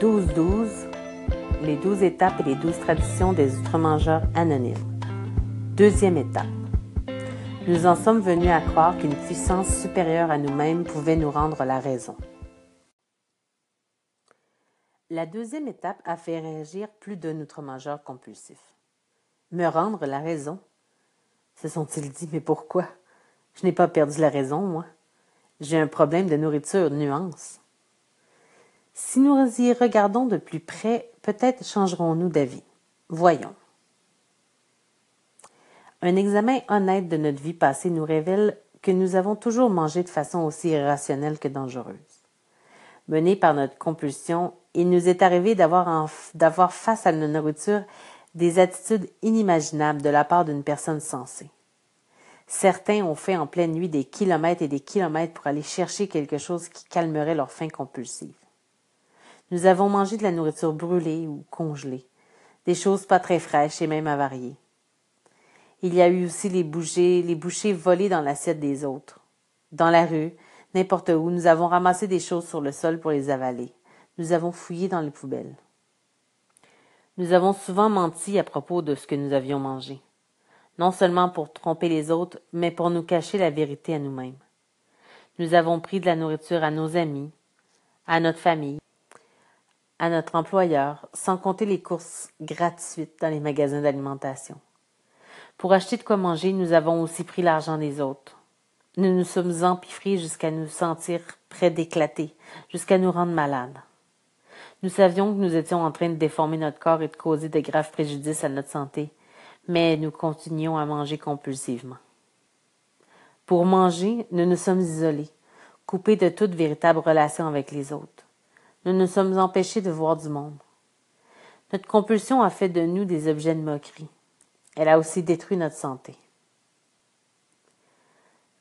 12-12, les 12 étapes et les 12 traditions des outre-mangeurs anonymes. Deuxième étape. Nous en sommes venus à croire qu'une puissance supérieure à nous-mêmes pouvait nous rendre la raison. La deuxième étape a fait réagir plus d'un outre-mangeur compulsif. Me rendre la raison? Se sont-ils dit, mais pourquoi? Je n'ai pas perdu la raison, moi. J'ai un problème de nourriture, nuance. Si nous y regardons de plus près, peut-être changerons-nous d'avis. Voyons. Un examen honnête de notre vie passée nous révèle que nous avons toujours mangé de façon aussi irrationnelle que dangereuse. Menés par notre compulsion, il nous est arrivé d'avoir, face à nos nourriture des attitudes inimaginables de la part d'une personne sensée. Certains ont fait en pleine nuit des kilomètres et des kilomètres pour aller chercher quelque chose qui calmerait leur faim compulsive. Nous avons mangé de la nourriture brûlée ou congelée, des choses pas très fraîches et même avariées. Il y a eu aussi les bouchées, les bouchées volées dans l'assiette des autres. Dans la rue, n'importe où, nous avons ramassé des choses sur le sol pour les avaler. Nous avons fouillé dans les poubelles. Nous avons souvent menti à propos de ce que nous avions mangé, non seulement pour tromper les autres, mais pour nous cacher la vérité à nous-mêmes. Nous avons pris de la nourriture à nos amis, à notre famille, à notre employeur, sans compter les courses gratuites dans les magasins d'alimentation. Pour acheter de quoi manger, nous avons aussi pris l'argent des autres. Nous nous sommes empiffrés jusqu'à nous sentir près d'éclater, jusqu'à nous rendre malades. Nous savions que nous étions en train de déformer notre corps et de causer de graves préjudices à notre santé, mais nous continuions à manger compulsivement. Pour manger, nous nous sommes isolés, coupés de toute véritable relation avec les autres nous nous sommes empêchés de voir du monde. Notre compulsion a fait de nous des objets de moquerie. Elle a aussi détruit notre santé.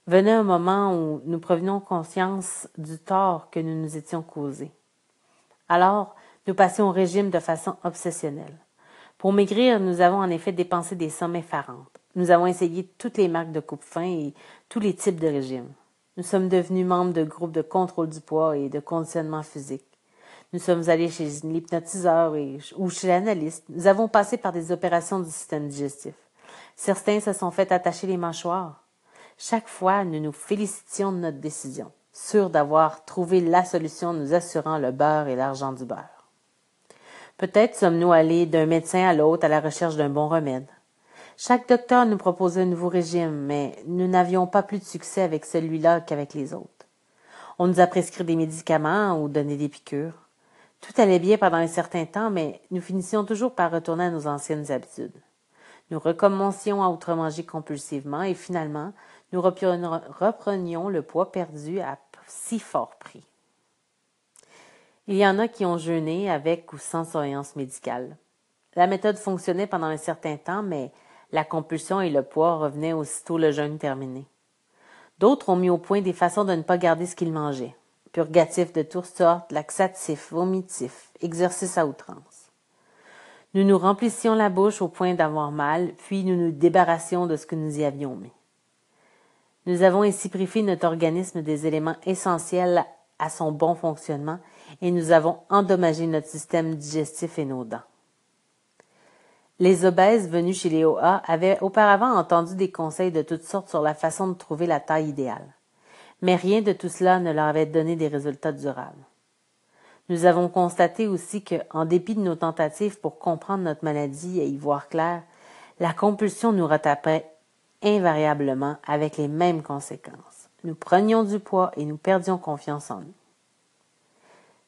Venait un moment où nous prenions conscience du tort que nous nous étions causés. Alors, nous passions au régime de façon obsessionnelle. Pour maigrir, nous avons en effet dépensé des sommes effarantes. Nous avons essayé toutes les marques de coupe-fin et tous les types de régimes. Nous sommes devenus membres de groupes de contrôle du poids et de conditionnement physique. Nous sommes allés chez l'hypnotiseur ou chez l'analyste. Nous avons passé par des opérations du système digestif. Certains se sont fait attacher les mâchoires. Chaque fois, nous nous félicitions de notre décision, sûrs d'avoir trouvé la solution nous assurant le beurre et l'argent du beurre. Peut-être sommes-nous allés d'un médecin à l'autre à la recherche d'un bon remède. Chaque docteur nous proposait un nouveau régime, mais nous n'avions pas plus de succès avec celui-là qu'avec les autres. On nous a prescrit des médicaments ou donné des piqûres. Tout allait bien pendant un certain temps, mais nous finissions toujours par retourner à nos anciennes habitudes. Nous recommencions à outre-manger compulsivement et finalement, nous reprenions le poids perdu à si fort prix. Il y en a qui ont jeûné avec ou sans surveillance médicale. La méthode fonctionnait pendant un certain temps, mais la compulsion et le poids revenaient aussitôt le jeûne terminé. D'autres ont mis au point des façons de ne pas garder ce qu'ils mangeaient purgatifs de toutes sortes, laxatifs, vomitifs, exercices à outrance. Nous nous remplissions la bouche au point d'avoir mal, puis nous nous débarrassions de ce que nous y avions mis. Nous avons ainsi privé notre organisme des éléments essentiels à son bon fonctionnement et nous avons endommagé notre système digestif et nos dents. Les obèses venus chez les OA avaient auparavant entendu des conseils de toutes sortes sur la façon de trouver la taille idéale mais rien de tout cela ne leur avait donné des résultats durables. Nous avons constaté aussi que, en dépit de nos tentatives pour comprendre notre maladie et y voir clair, la compulsion nous retapait invariablement avec les mêmes conséquences. Nous prenions du poids et nous perdions confiance en nous.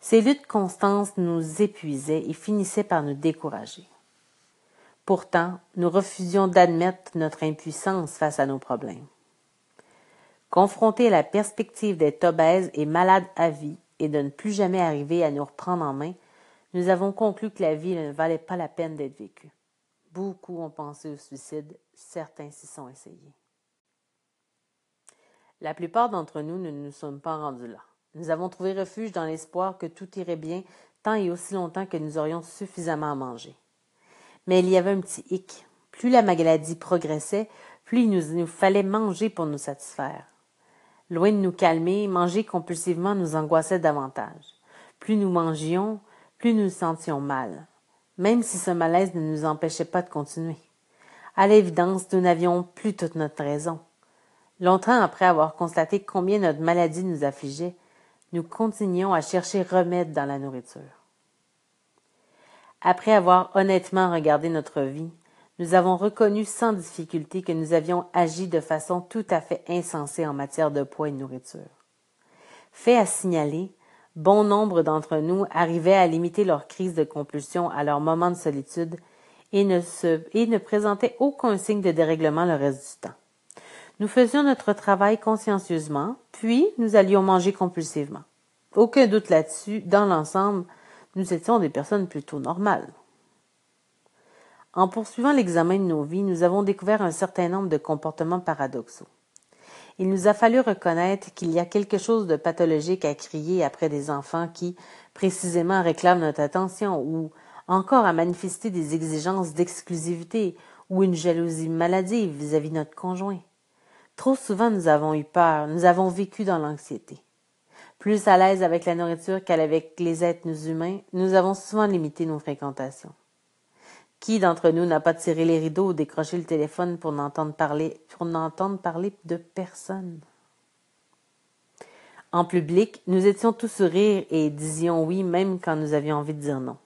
Ces luttes constantes nous épuisaient et finissaient par nous décourager. Pourtant, nous refusions d'admettre notre impuissance face à nos problèmes. Confrontés à la perspective d'être obèses et malades à vie et de ne plus jamais arriver à nous reprendre en main, nous avons conclu que la vie ne valait pas la peine d'être vécue. Beaucoup ont pensé au suicide, certains s'y sont essayés. La plupart d'entre nous ne nous sommes pas rendus là. Nous avons trouvé refuge dans l'espoir que tout irait bien tant et aussi longtemps que nous aurions suffisamment à manger. Mais il y avait un petit hic. Plus la maladie progressait, plus il nous, nous fallait manger pour nous satisfaire. Loin de nous calmer, manger compulsivement nous angoissait davantage. Plus nous mangions, plus nous nous sentions mal, même si ce malaise ne nous empêchait pas de continuer. À l'évidence, nous n'avions plus toute notre raison. Longtemps après avoir constaté combien notre maladie nous affligeait, nous continuions à chercher remède dans la nourriture. Après avoir honnêtement regardé notre vie, nous avons reconnu sans difficulté que nous avions agi de façon tout à fait insensée en matière de poids et de nourriture. Fait à signaler, bon nombre d'entre nous arrivaient à limiter leur crise de compulsion à leur moment de solitude et ne, se, présentaient aucun signe de dérèglement le reste du temps. Nous faisions notre travail consciencieusement, puis nous allions manger compulsivement. Aucun doute là-dessus, dans l'ensemble, nous étions des personnes plutôt normales. En poursuivant l'examen de nos vies, nous avons découvert un certain nombre de comportements paradoxaux. Il nous a fallu reconnaître qu'il y a quelque chose de pathologique à crier après des enfants qui, précisément, réclament notre attention ou encore à manifester des exigences d'exclusivité ou une jalousie maladive vis-à-vis de notre conjoint. Trop souvent nous avons eu peur, nous avons vécu dans l'anxiété. Plus à l'aise avec la nourriture qu'avec les êtres humains, nous avons souvent limité nos fréquentations. Qui d'entre nous n'a pas tiré les rideaux ou décroché le téléphone pour n'entendre parler, pour n'entendre parler de personne? En public, nous étions tous sourires et disions oui même quand nous avions envie de dire non.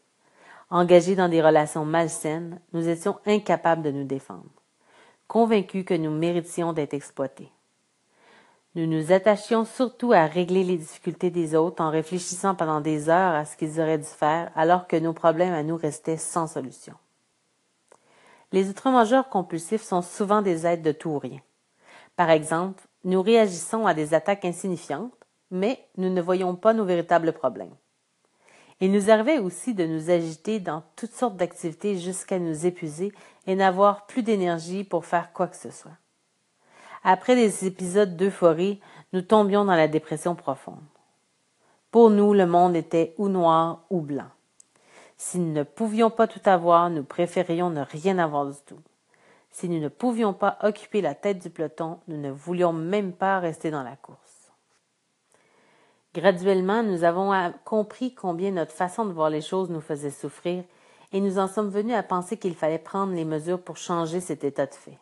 Engagés dans des relations malsaines, nous étions incapables de nous défendre convaincus que nous méritions d'être exploités. Nous nous attachions surtout à régler les difficultés des autres en réfléchissant pendant des heures à ce qu'ils auraient dû faire alors que nos problèmes à nous restaient sans solution. Les outre-mangeurs compulsifs sont souvent des êtres de tout ou rien. Par exemple, nous réagissons à des attaques insignifiantes, mais nous ne voyons pas nos véritables problèmes. Il nous arrivait aussi de nous agiter dans toutes sortes d'activités jusqu'à nous épuiser et n'avoir plus d'énergie pour faire quoi que ce soit. Après des épisodes d'euphorie, nous tombions dans la dépression profonde. Pour nous, le monde était ou noir ou blanc. Si nous ne pouvions pas tout avoir, nous préférions ne rien avoir du tout. Si nous ne pouvions pas occuper la tête du peloton, nous ne voulions même pas rester dans la course. Graduellement, nous avons compris combien notre façon de voir les choses nous faisait souffrir et nous en sommes venus à penser qu'il fallait prendre les mesures pour changer cet état de fait.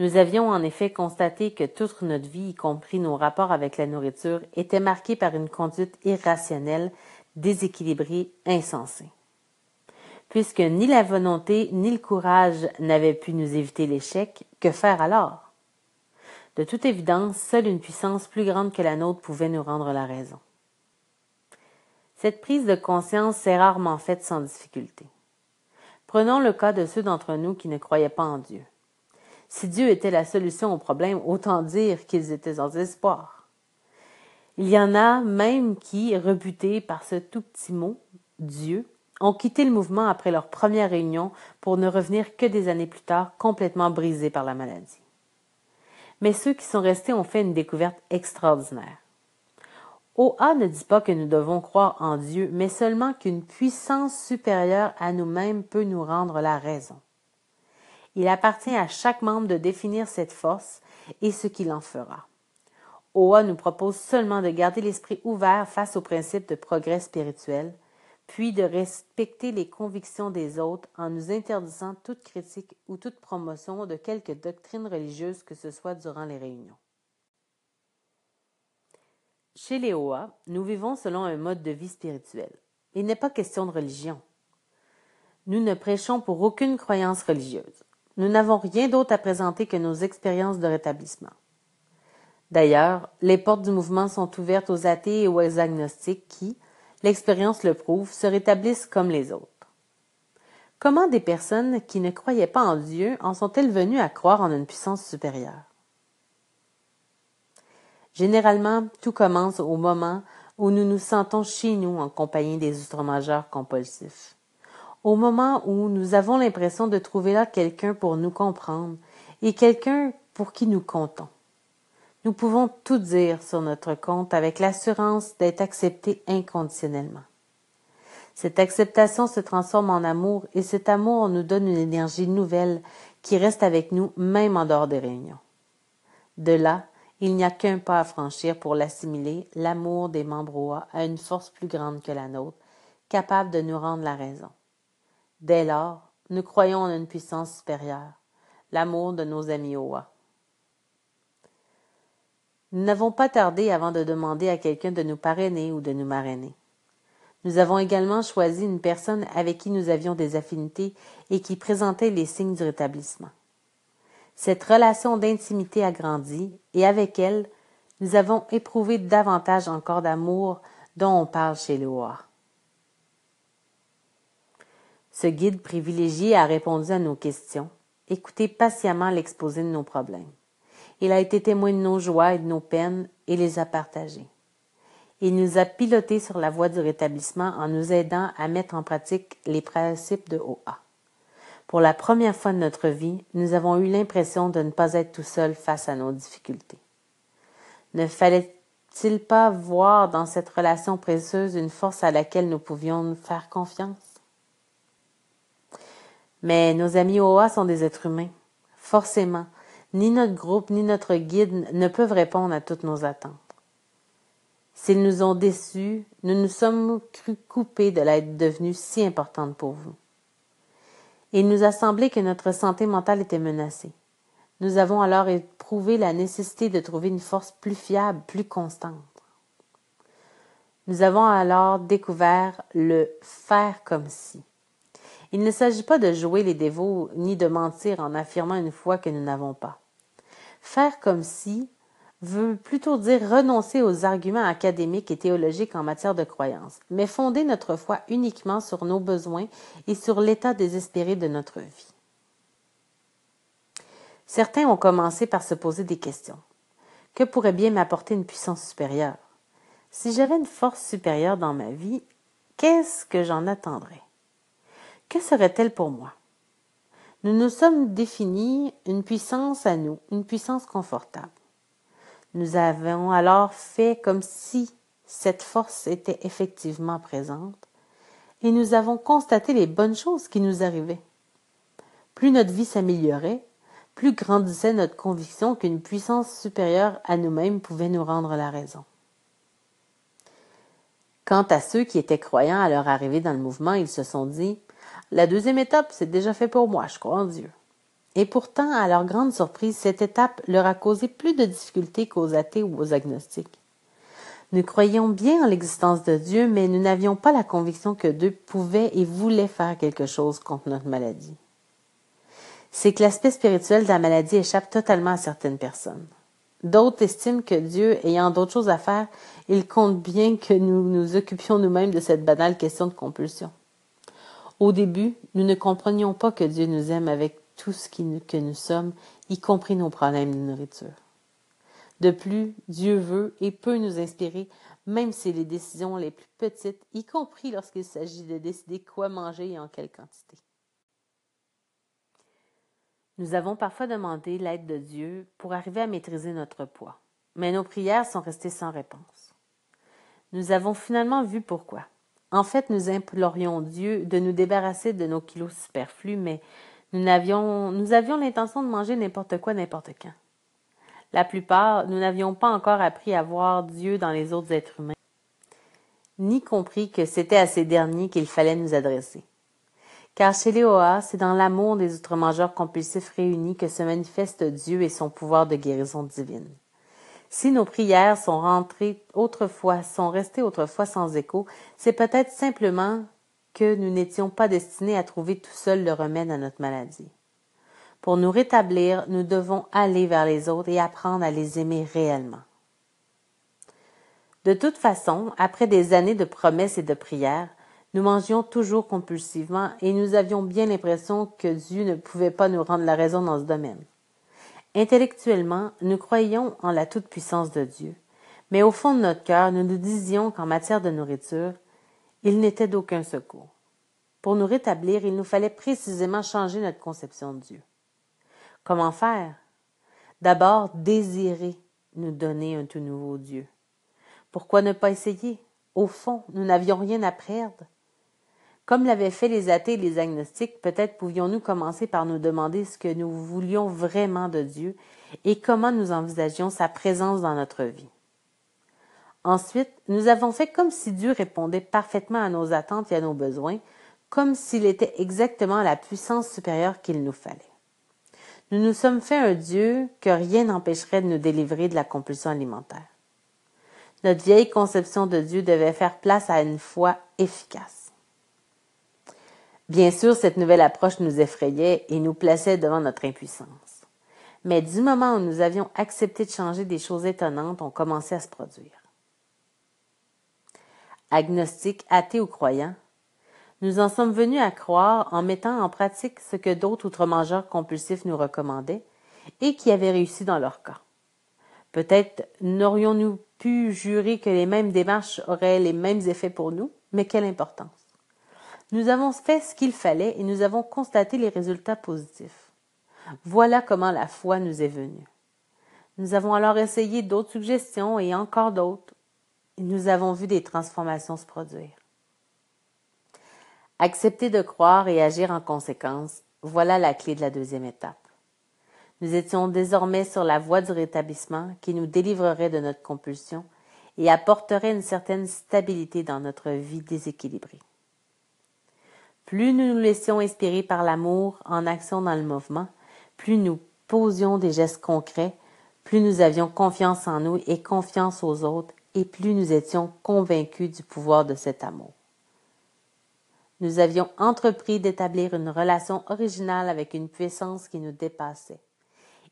Nous avions en effet constaté que toute notre vie, y compris nos rapports avec la nourriture, était marquée par une conduite irrationnelle, déséquilibrée, insensée. Puisque ni la volonté ni le courage n'avaient pu nous éviter l'échec, que faire alors? De toute évidence, seule une puissance plus grande que la nôtre pouvait nous rendre la raison. Cette prise de conscience s'est rarement faite sans difficulté. Prenons le cas de ceux d'entre nous qui ne croyaient pas en Dieu. Si Dieu était la solution au problème, autant dire qu'ils étaient en désespoir. Il y en a même qui, rebutés par ce tout petit mot, Dieu, ont quitté le mouvement après leur première réunion pour ne revenir que des années plus tard complètement brisés par la maladie mais ceux qui sont restés ont fait une découverte extraordinaire. OA ne dit pas que nous devons croire en Dieu, mais seulement qu'une puissance supérieure à nous-mêmes peut nous rendre la raison. Il appartient à chaque membre de définir cette force et ce qu'il en fera. OA nous propose seulement de garder l'esprit ouvert face aux principes de progrès spirituel, puis de respecter les convictions des autres en nous interdisant toute critique ou toute promotion de quelque doctrine religieuse que ce soit durant les réunions. Chez les OA, nous vivons selon un mode de vie spirituel. Il n'est pas question de religion. Nous ne prêchons pour aucune croyance religieuse. Nous n'avons rien d'autre à présenter que nos expériences de rétablissement. D'ailleurs, les portes du mouvement sont ouvertes aux athées et aux agnostiques qui, l'expérience le prouve, se rétablissent comme les autres. Comment des personnes qui ne croyaient pas en Dieu en sont-elles venues à croire en une puissance supérieure? Généralement, tout commence au moment où nous nous sentons chez nous en compagnie des outre-majeurs compulsifs. Au moment où nous avons l'impression de trouver là quelqu'un pour nous comprendre et quelqu'un pour qui nous comptons. Nous pouvons tout dire sur notre compte avec l'assurance d'être acceptés inconditionnellement. Cette acceptation se transforme en amour et cet amour nous donne une énergie nouvelle qui reste avec nous même en dehors des réunions. De là, il n'y a qu'un pas à franchir pour l'assimiler, l'amour des membres OA à une force plus grande que la nôtre, capable de nous rendre la raison. Dès lors, nous croyons en une puissance supérieure, l'amour de nos amis Oa. Nous n'avons pas tardé avant de demander à quelqu'un de nous parrainer ou de nous marrainer. Nous avons également choisi une personne avec qui nous avions des affinités et qui présentait les signes du rétablissement. Cette relation d'intimité a grandi et avec elle, nous avons éprouvé davantage encore d'amour dont on parle chez Loa. Ce guide privilégié a répondu à nos questions, écouté patiemment l'exposé de nos problèmes. Il a été témoin de nos joies et de nos peines et les a partagées. Il nous a pilotés sur la voie du rétablissement en nous aidant à mettre en pratique les principes de OA. Pour la première fois de notre vie, nous avons eu l'impression de ne pas être tout seuls face à nos difficultés. Ne fallait-il pas voir dans cette relation précieuse une force à laquelle nous pouvions faire confiance? Mais nos amis OA sont des êtres humains. Forcément, ni notre groupe ni notre guide ne peuvent répondre à toutes nos attentes. S'ils nous ont déçus, nous nous sommes crus coupés de l'être devenue si importante pour vous. Il nous a semblé que notre santé mentale était menacée. Nous avons alors éprouvé la nécessité de trouver une force plus fiable, plus constante. Nous avons alors découvert le faire comme si. Il ne s'agit pas de jouer les dévots ni de mentir en affirmant une foi que nous n'avons pas. Faire comme si veut plutôt dire renoncer aux arguments académiques et théologiques en matière de croyance, mais fonder notre foi uniquement sur nos besoins et sur l'état désespéré de notre vie. Certains ont commencé par se poser des questions. Que pourrait bien m'apporter une puissance supérieure? Si j'avais une force supérieure dans ma vie, qu'est-ce que j'en attendrais? Que serait-elle pour moi? Nous nous sommes définis une puissance à nous, une puissance confortable. Nous avons alors fait comme si cette force était effectivement présente et nous avons constaté les bonnes choses qui nous arrivaient. Plus notre vie s'améliorait, plus grandissait notre conviction qu'une puissance supérieure à nous-mêmes pouvait nous rendre la raison. Quant à ceux qui étaient croyants à leur arrivée dans le mouvement, ils se sont dit La deuxième étape, c'est déjà fait pour moi, je crois en Dieu. Et pourtant, à leur grande surprise, cette étape leur a causé plus de difficultés qu'aux athées ou aux agnostiques. Nous croyions bien en l'existence de Dieu, mais nous n'avions pas la conviction que Dieu pouvait et voulait faire quelque chose contre notre maladie. C'est que l'aspect spirituel de la maladie échappe totalement à certaines personnes. D'autres estiment que Dieu, ayant d'autres choses à faire, il compte bien que nous nous occupions nous-mêmes de cette banale question de compulsion. Au début, nous ne comprenions pas que Dieu nous aime avec tout ce que nous sommes, y compris nos problèmes de nourriture. De plus, Dieu veut et peut nous inspirer, même si les décisions les plus petites, y compris lorsqu'il s'agit de décider quoi manger et en quelle quantité. Nous avons parfois demandé l'aide de Dieu pour arriver à maîtriser notre poids, mais nos prières sont restées sans réponse. Nous avons finalement vu pourquoi. En fait, nous implorions Dieu de nous débarrasser de nos kilos superflus, mais nous avions, l'intention de manger n'importe quoi, n'importe quand. La plupart, nous n'avions pas encore appris à voir Dieu dans les autres êtres humains, ni compris que c'était à ces derniers qu'il fallait nous adresser. Car chez les Oa, c'est dans l'amour des outre-mangeurs compulsifs réunis que se manifeste Dieu et son pouvoir de guérison divine. Si nos prières sont autrefois, sont restées autrefois sans écho, c'est peut-être simplement que nous n'étions pas destinés à trouver tout seuls le remède à notre maladie. Pour nous rétablir, nous devons aller vers les autres et apprendre à les aimer réellement. De toute façon, après des années de promesses et de prières, nous mangions toujours compulsivement et nous avions bien l'impression que Dieu ne pouvait pas nous rendre la raison dans ce domaine. Intellectuellement, nous croyions en la toute-puissance de Dieu, mais au fond de notre cœur, nous nous disions qu'en matière de nourriture, il n'était d'aucun secours. Pour nous rétablir, il nous fallait précisément changer notre conception de Dieu. Comment faire? D'abord, désirer nous donner un tout nouveau Dieu. Pourquoi ne pas essayer? Au fond, nous n'avions rien à perdre. Comme l'avaient fait les athées et les agnostiques, peut-être pouvions-nous commencer par nous demander ce que nous voulions vraiment de Dieu et comment nous envisagions sa présence dans notre vie. Ensuite, nous avons fait comme si Dieu répondait parfaitement à nos attentes et à nos besoins, comme s'il était exactement la puissance supérieure qu'il nous fallait. Nous nous sommes fait un Dieu que rien n'empêcherait de nous délivrer de la compulsion alimentaire. Notre vieille conception de Dieu devait faire place à une foi efficace. Bien sûr, cette nouvelle approche nous effrayait et nous plaçait devant notre impuissance. Mais du moment où nous avions accepté de changer, des choses étonnantes ont commencé à se produire. Agnostiques, athées ou croyants, nous en sommes venus à croire en mettant en pratique ce que d'autres outre-mangeurs compulsifs nous recommandaient et qui avaient réussi dans leur cas. Peut-être n'aurions-nous pu jurer que les mêmes démarches auraient les mêmes effets pour nous, mais quelle importance? Nous avons fait ce qu'il fallait et nous avons constaté les résultats positifs. Voilà comment la foi nous est venue. Nous avons alors essayé d'autres suggestions et encore d'autres. Et nous avons vu des transformations se produire. Accepter de croire et agir en conséquence, voilà la clé de la deuxième étape. Nous étions désormais sur la voie du rétablissement qui nous délivrerait de notre compulsion et apporterait une certaine stabilité dans notre vie déséquilibrée. Plus nous nous laissions inspirer par l'amour en action dans le mouvement, plus nous posions des gestes concrets, plus nous avions confiance en nous et confiance aux autres, et plus nous étions convaincus du pouvoir de cet amour. Nous avions entrepris d'établir une relation originale avec une puissance qui nous dépassait.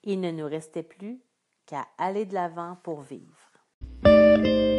Il ne nous restait plus qu'à aller de l'avant pour vivre.